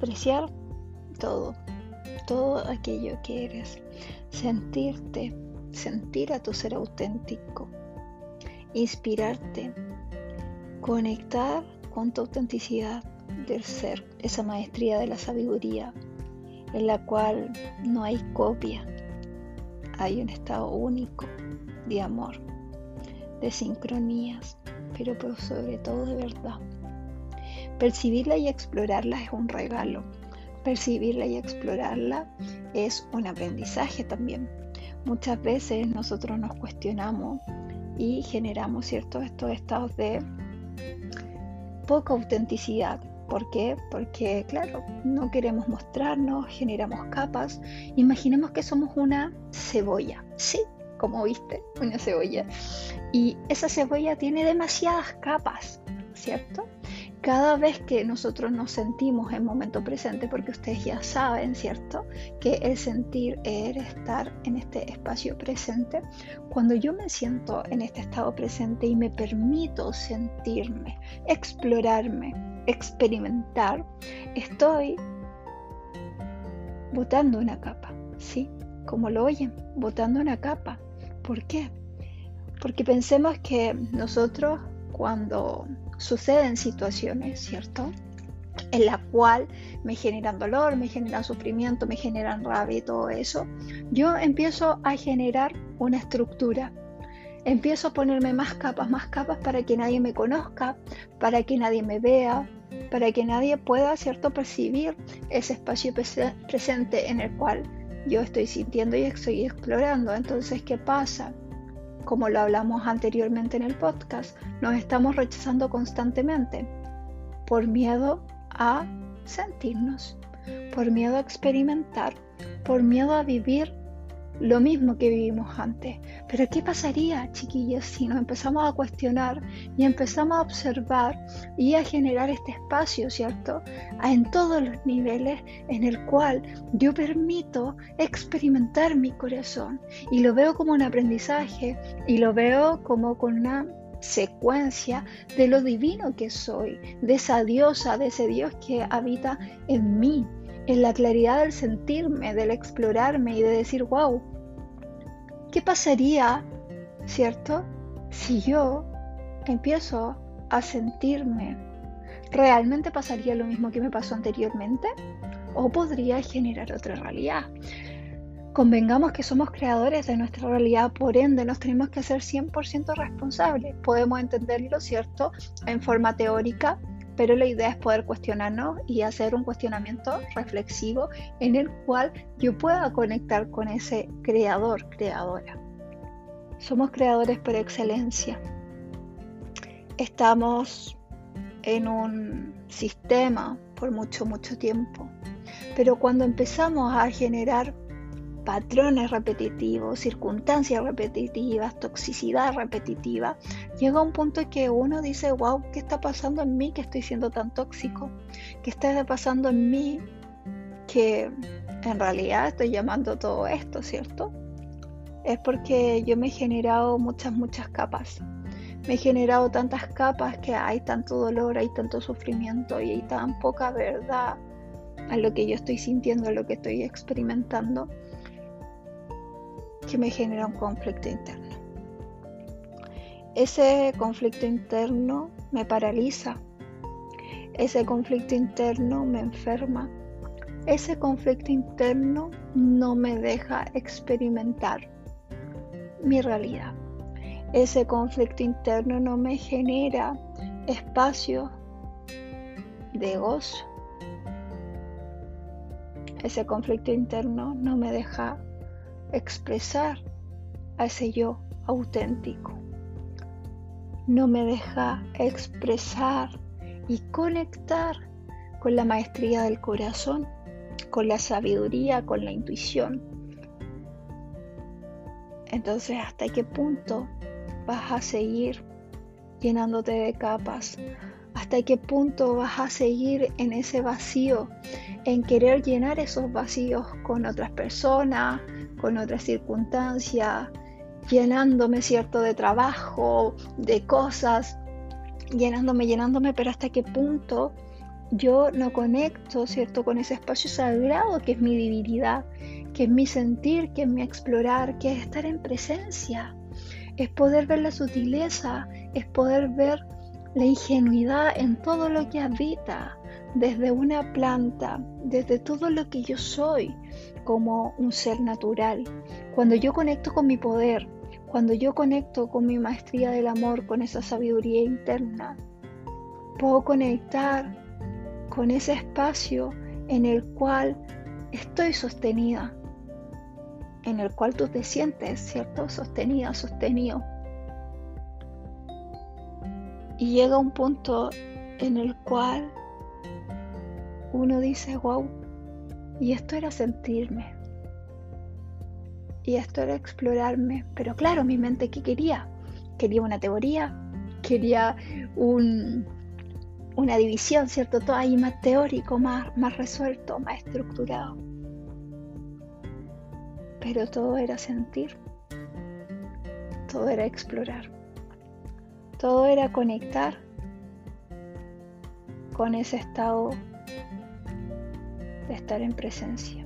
apreciar todo, todo aquello que eres, sentirte, sentir a tu ser auténtico, inspirarte, conectar con tu autenticidad del ser, esa maestría de la sabiduría, en la cual no hay copia, hay un estado único de amor, de sincronías, pero sobre todo de verdad. Percibirla y explorarla es un regalo. Percibirla y explorarla es un aprendizaje también. Muchas veces nosotros nos cuestionamos y generamos ciertos estos estados de poca autenticidad. ¿Por qué? Porque, claro, no queremos mostrarnos, generamos capas. Imaginemos que somos una cebolla, sí, como viste, una cebolla. Y esa cebolla tiene demasiadas capas, ¿cierto? Cada vez que nosotros nos sentimos en momento presente, porque ustedes ya saben, ¿cierto? Que el sentir es estar en este espacio presente. Cuando yo me siento en este estado presente y me permito sentirme, explorarme, experimentar, estoy botando una capa, ¿sí? Como lo oyen, botando una capa. ¿Por qué? Porque pensemos que nosotros cuando suceden situaciones, ¿cierto? En la cual me generan dolor, me generan sufrimiento, me generan rabia y todo eso, yo empiezo a generar una estructura. Empiezo a ponerme más capas, más capas para que nadie me conozca, para que nadie me vea, para que nadie pueda, ¿cierto?, percibir ese espacio presente en el cual yo estoy sintiendo y estoy explorando. Entonces, ¿qué pasa? Como lo hablamos anteriormente en el podcast, nos estamos rechazando constantemente por miedo a sentirnos, por miedo a experimentar, por miedo a vivir lo mismo que vivimos antes. Pero ¿qué pasaría, chiquillos, si nos empezamos a cuestionar y empezamos a observar y a generar este espacio, ¿cierto? En todos los niveles en el cual yo permito experimentar mi corazón y lo veo como un aprendizaje y lo veo como con una secuencia de lo divino que soy, de esa diosa, de ese Dios que habita en mí, en la claridad del sentirme, del explorarme y de decir, wow, ¿qué pasaría, cierto? Si yo empiezo a sentirme, ¿realmente pasaría lo mismo que me pasó anteriormente? ¿O podría generar otra realidad? Convengamos que somos creadores de nuestra realidad, por ende nos tenemos que hacer 100% responsables. Podemos entenderlo, ¿cierto? En forma teórica, pero la idea es poder cuestionarnos y hacer un cuestionamiento reflexivo en el cual yo pueda conectar con ese creador, creadora. Somos creadores por excelencia. Estamos en un sistema por mucho, mucho tiempo, pero cuando empezamos a generar patrones repetitivos, circunstancias repetitivas, toxicidad repetitiva, llega un punto en que uno dice, wow, ¿qué está pasando en mí que estoy siendo tan tóxico? ¿Qué está pasando en mí que en realidad estoy llamando todo esto, ¿cierto? Es porque yo me he generado muchas, muchas capas. Me he generado tantas capas que hay tanto dolor, hay tanto sufrimiento y hay tan poca verdad a lo que yo estoy sintiendo, a lo que estoy experimentando que me genera un conflicto interno. Ese conflicto interno me paraliza. Ese conflicto interno me enferma. Ese conflicto interno no me deja experimentar mi realidad. Ese conflicto interno no me genera espacio de gozo. Ese conflicto interno no me deja expresar a ese yo auténtico. No me deja expresar y conectar con la maestría del corazón, con la sabiduría, con la intuición. Entonces, ¿hasta qué punto vas a seguir llenándote de capas? ¿Hasta qué punto vas a seguir en ese vacío, en querer llenar esos vacíos con otras personas, con otras circunstancias, llenándome, ¿cierto?, de trabajo, de cosas, llenándome, llenándome, pero hasta qué punto yo no conecto, ¿cierto?, con ese espacio sagrado que es mi divinidad, que es mi sentir, que es mi explorar, que es estar en presencia, es poder ver la sutileza, es poder ver la ingenuidad en todo lo que habita, desde una planta, desde todo lo que yo soy como un ser natural. Cuando yo conecto con mi poder, cuando yo conecto con mi maestría del amor, con esa sabiduría interna, puedo conectar con ese espacio en el cual estoy sostenida, en el cual tú te sientes, ¿cierto? Sostenida, sostenido. Y llega un punto en el cual uno dice, wow, y esto era sentirme. Y esto era explorarme. Pero claro, mi mente, ¿qué quería? Quería una teoría, quería un, una división, ¿cierto? Todo ahí más teórico, más, más resuelto, más estructurado. Pero todo era sentir, todo era explorar, todo era conectar con ese estado de estar en presencia,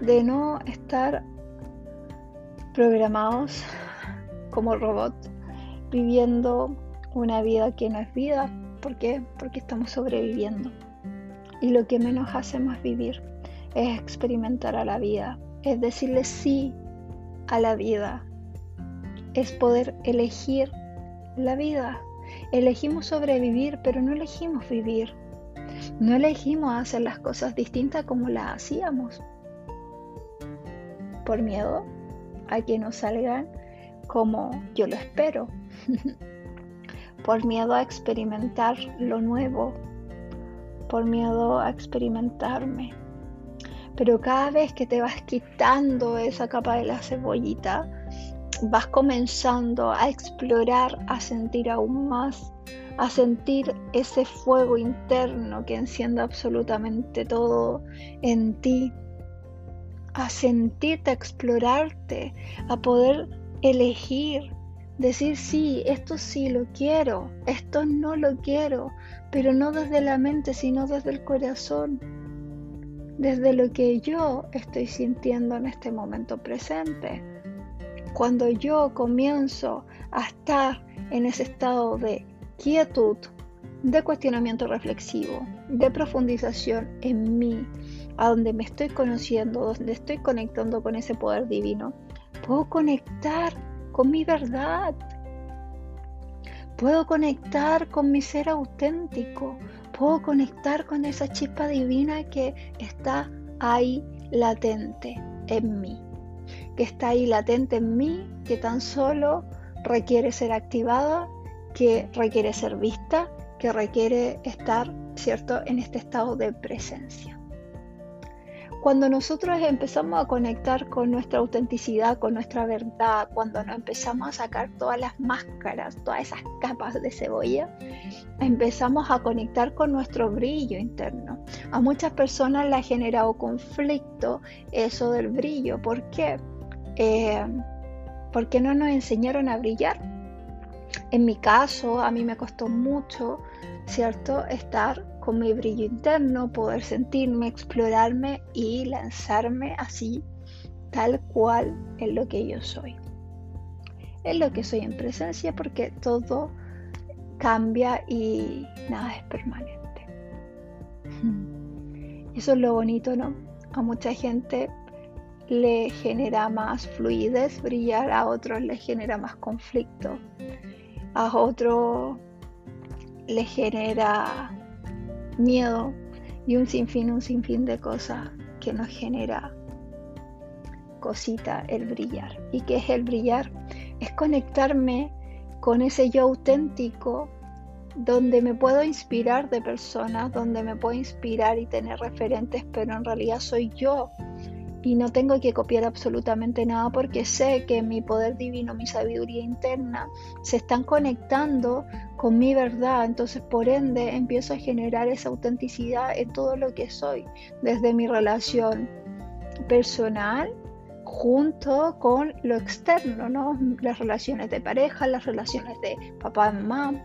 de no estar programados como robots, viviendo una vida que no es vida, ¿Por qué? Porque estamos sobreviviendo. Y lo que menos hacemos vivir es experimentar a la vida, es decirle sí a la vida, es poder elegir la vida. Elegimos sobrevivir, pero no elegimos vivir. No elegimos hacer las cosas distintas como las hacíamos. Por miedo a que nos salgan como yo lo espero. por miedo a experimentar lo nuevo, por miedo a experimentarme. Pero cada vez que te vas quitando esa capa de la cebollita, vas comenzando a explorar, a sentir aún más, a sentir ese fuego interno que enciende absolutamente todo en ti, a sentirte, a explorarte, a poder elegir Decir sí, esto sí lo quiero, esto no lo quiero, pero no desde la mente, sino desde el corazón, desde lo que yo estoy sintiendo en este momento presente. Cuando yo comienzo a estar en ese estado de de cuestionamiento reflexivo, de profundización en mí, a donde me estoy conociendo, donde estoy conectando con ese poder divino, puedo conectar con mi verdad. Puedo conectar con mi ser auténtico. Puedo conectar con esa chispa divina que está ahí latente en mí. Que está ahí latente en mí, que tan solo requiere ser activada, que requiere ser vista, que requiere estar, ¿cierto?, en este estado de presencia. Cuando nosotros empezamos a conectar con nuestra autenticidad, con nuestra verdad, cuando nos empezamos a sacar todas las máscaras, todas esas capas de cebolla, empezamos a conectar con nuestro brillo interno. A muchas personas le ha generado conflicto eso del brillo. ¿Por qué? Eh, porque no nos enseñaron a brillar. En mi caso, a mí me costó mucho, ¿cierto? Estar con mi brillo interno, poder sentirme, explorarme y lanzarme así, tal cual en lo que yo soy. Es lo que soy en presencia porque todo cambia y nada es permanente. Eso es lo bonito, ¿no? A mucha gente le genera más fluidez brillar, a otros le genera más conflicto, a otros le genera miedo y un sinfín, un sinfín de cosas que nos genera cosita el brillar. ¿Y qué es el brillar? Es conectarme con ese yo auténtico donde me puedo inspirar de personas, donde me puedo inspirar y tener referentes, pero en realidad soy yo y no tengo que copiar absolutamente nada porque sé que mi poder divino, mi sabiduría interna se están conectando con mi verdad, entonces por ende empiezo a generar esa autenticidad en todo lo que soy, desde mi relación personal junto con lo externo, ¿no? Las relaciones de pareja, las relaciones de papá, mamá,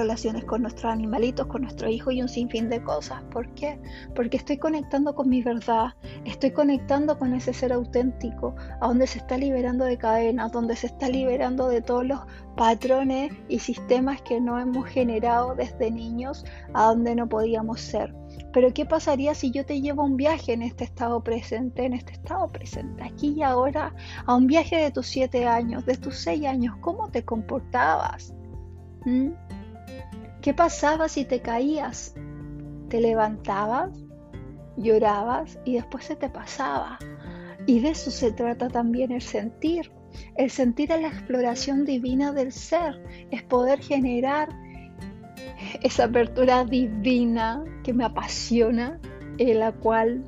relaciones con nuestros animalitos, con nuestros hijos y un sinfín de cosas. ¿Por qué? Porque estoy conectando con mi verdad, estoy conectando con ese ser auténtico, a donde se está liberando de cadenas, donde se está liberando de todos los patrones y sistemas que no hemos generado desde niños a donde no podíamos ser. Pero ¿qué pasaría si yo te llevo a un viaje en este estado presente, en este estado presente, aquí y ahora, a un viaje de tus siete años, de tus seis años? ¿Cómo te comportabas? ¿Mm? ¿Qué pasaba si te caías? ¿Te levantabas? ¿Llorabas? Y después se te pasaba. Y de eso se trata también el sentir. El sentir es la exploración divina del ser, es poder generar esa apertura divina que me apasiona, en la cual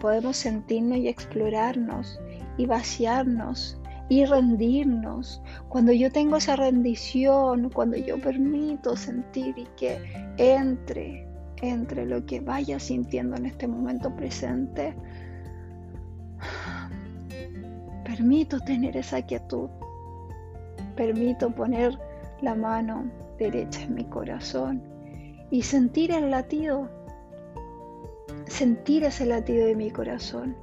podemos sentirnos y explorarnos y vaciarnos y rendirnos. Cuando yo tengo esa rendición, cuando yo permito sentir y que entre, entre lo que vaya sintiendo en este momento presente, permito tener esa quietud, permito poner la mano derecha en mi corazón y sentir el latido, sentir ese latido de mi corazón.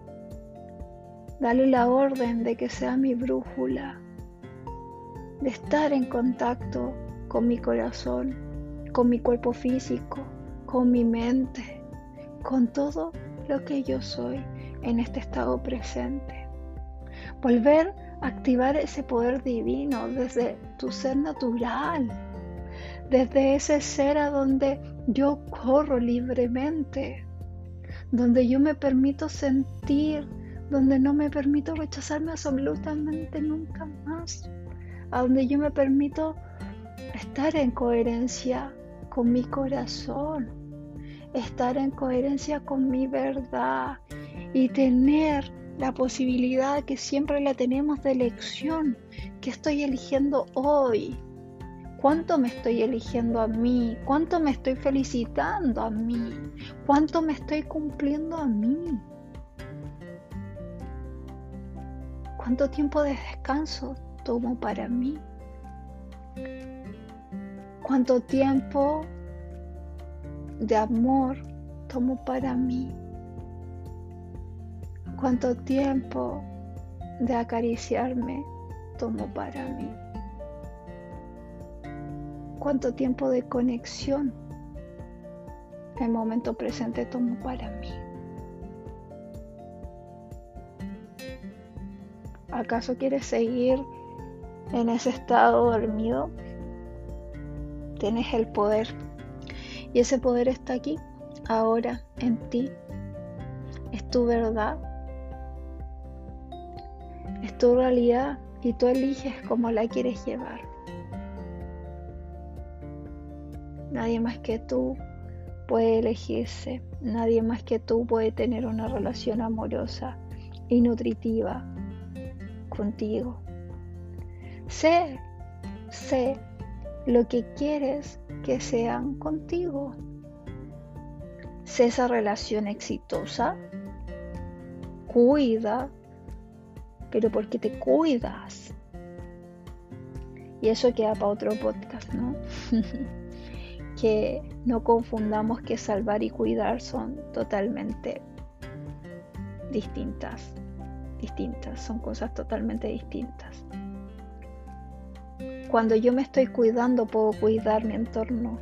Dale la orden de que sea mi brújula, de estar en contacto con mi corazón, con mi cuerpo físico, con mi mente, con todo lo que yo soy en este estado presente. Volver a activar ese poder divino desde tu ser natural, desde ese ser a donde yo corro libremente, donde yo me permito sentir, donde no me permito rechazarme absolutamente nunca más, a donde yo me permito estar en coherencia con mi corazón, estar en coherencia con mi verdad y tener la posibilidad que siempre la tenemos de elección, que estoy eligiendo hoy, ¿Cuánto me estoy eligiendo a mí? ¿Cuánto me estoy felicitando a mí? ¿Cuánto me estoy cumpliendo a mí? ¿Cuánto tiempo de descanso tomo para mí? ¿Cuánto tiempo de amor tomo para mí? ¿Cuánto tiempo de acariciarme tomo para mí? cuánto tiempo de conexión el momento presente tomo para mí. ¿Acaso quieres seguir en ese estado dormido? Tienes el poder. Y ese poder está aquí, ahora, en ti. Es tu verdad. Es tu realidad y tú eliges cómo la quieres llevar. Nadie más que tú puede elegirse. Nadie más que tú puede tener una relación amorosa y nutritiva contigo. Sé, sé lo que quieres que sean contigo. Sé esa relación exitosa. Cuida, pero porque te cuidas. Y eso queda para otro podcast, ¿no? que no confundamos que salvar y cuidar son totalmente distintas, distintas, son cosas totalmente distintas. Cuando yo me estoy cuidando puedo cuidar mi entorno.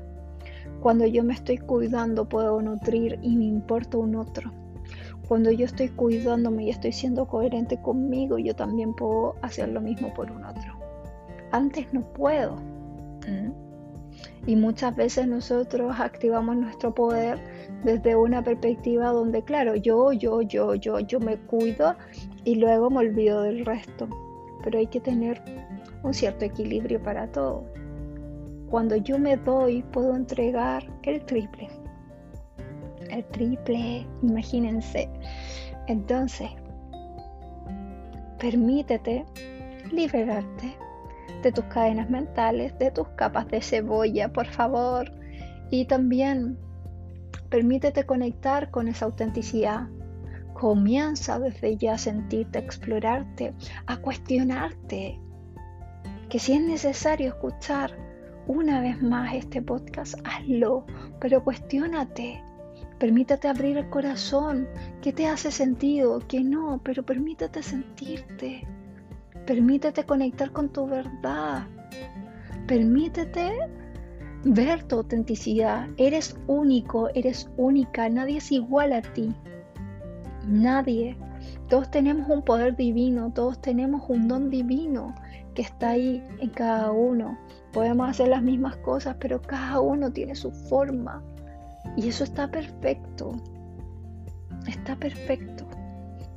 Cuando yo me estoy cuidando puedo nutrir y me importa un otro. Cuando yo estoy cuidándome y estoy siendo coherente conmigo, yo también puedo hacer lo mismo por un otro. Antes no puedo. Y muchas veces nosotros activamos nuestro poder desde una perspectiva donde, claro, yo, yo, yo, yo, yo me cuido y luego me olvido del resto. Pero hay que tener un cierto equilibrio para todo. Cuando yo me doy, puedo entregar el triple. El triple, imagínense. Entonces, permítete liberarte de tus cadenas mentales, de tus capas de cebolla, por favor. Y también permítete conectar con esa autenticidad. Comienza desde ya a sentirte, a explorarte, a cuestionarte. Que si es necesario escuchar una vez más este podcast, hazlo, pero cuestiónate. Permítate abrir el corazón. ¿Qué te hace sentido? ¿Qué no? Pero permítete sentirte. Permítete conectar con tu verdad. Permítete ver tu autenticidad. Eres único, eres única. Nadie es igual a ti. Nadie. Todos tenemos un poder divino, todos tenemos un don divino que está ahí en cada uno. Podemos hacer las mismas cosas, pero cada uno tiene su forma. Y eso está perfecto. Está perfecto.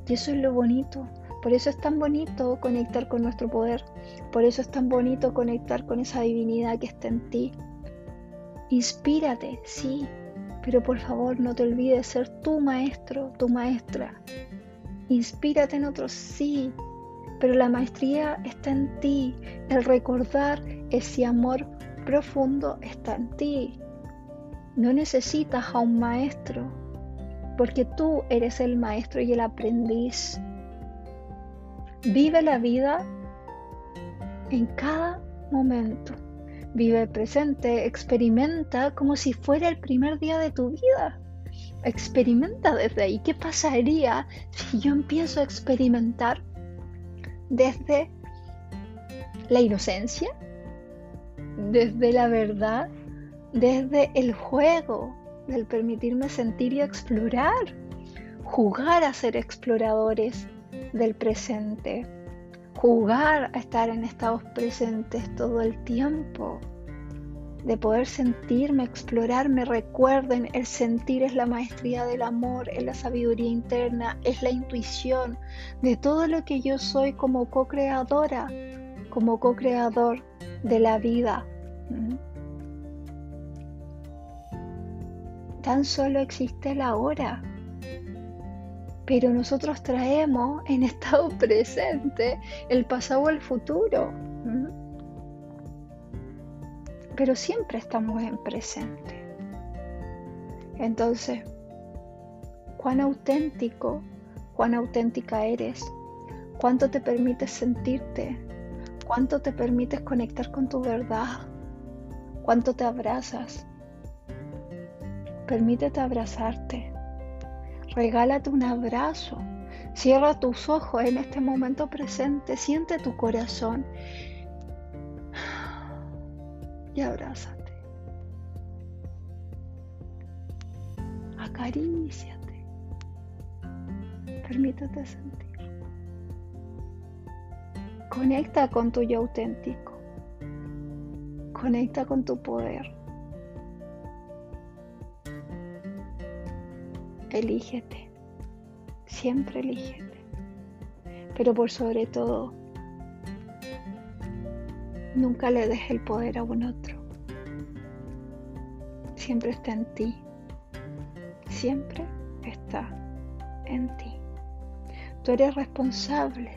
Y eso es lo bonito. Por eso es tan bonito conectar con nuestro poder. Por eso es tan bonito conectar con esa divinidad que está en ti. Inspírate, sí, pero por favor no te olvides ser tu maestro, tu maestra. Inspírate en otros, sí, pero la maestría está en ti. El recordar ese amor profundo está en ti. No necesitas a un maestro, porque tú eres el maestro y el aprendiz. Vive la vida en cada momento. Vive el presente, experimenta como si fuera el primer día de tu vida. Experimenta desde ahí. ¿Qué pasaría si yo empiezo a experimentar desde la inocencia, desde la verdad, desde el juego, del permitirme sentir y explorar, jugar a ser exploradores del presente, jugar a estar en estados presentes todo el tiempo, de poder sentirme, explorarme. Recuerden, el sentir es la maestría del amor, es la sabiduría interna, es la intuición de todo lo que yo soy como co-creadora, como co-creador de la vida. Tan solo existe la hora, pero nosotros traemos en estado presente el pasado o el futuro. Pero siempre estamos en presente. Entonces, cuán auténtico, cuán auténtica eres, cuánto te permites sentirte, cuánto te permites conectar con tu verdad, cuánto te abrazas. Permítete abrazarte. Regálate un abrazo. Cierra tus ojos en este momento presente. Siente tu corazón y abrázate. Acaríciate. Permítete sentir. Conecta con tu yo auténtico. Conecta con tu poder. Elígete. Siempre elígete. Pero por sobre todo, Nunca le dejes el poder a un otro. Siempre está en ti. Siempre está en ti. Tú eres responsable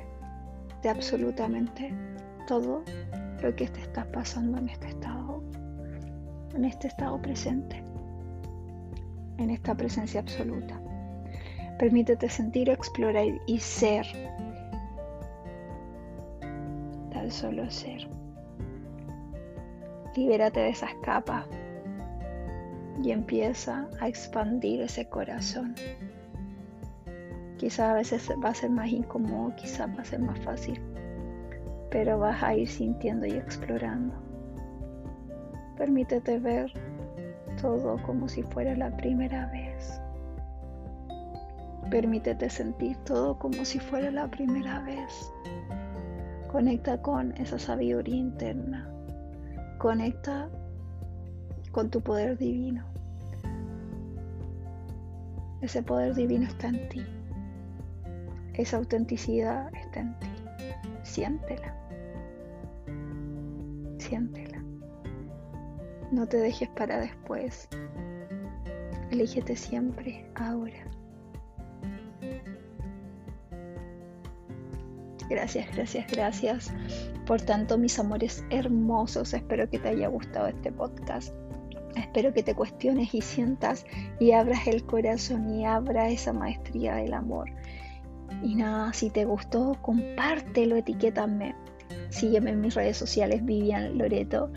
de absolutamente todo lo que te está pasando en este estado, en este estado presente, en esta presencia absoluta. Permítete sentir, explorar y ser. Tan solo ser. Libérate de esas capas y empieza a expandir ese corazón. Quizás a veces va a ser más incómodo, quizás va a ser más fácil, pero vas a ir sintiendo y explorando. Permítete ver todo como si fuera la primera vez. Permítete sentir todo como si fuera la primera vez. Conecta con esa sabiduría interna Conecta con tu poder divino. Ese poder divino está en ti. Esa autenticidad está en ti. Siéntela. Siéntela. No te dejes para después. Elígete siempre ahora. Gracias, gracias, gracias por tanto, mis amores hermosos, espero que te haya gustado este podcast. Espero que te cuestiones y sientas y abras el corazón y abra esa maestría del amor. Y nada, si te gustó, compártelo, etiquétame. Sígueme en mis redes sociales, Vivian Loreto.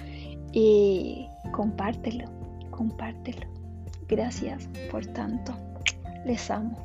y compártelo, compártelo. Gracias por tanto. Les amo.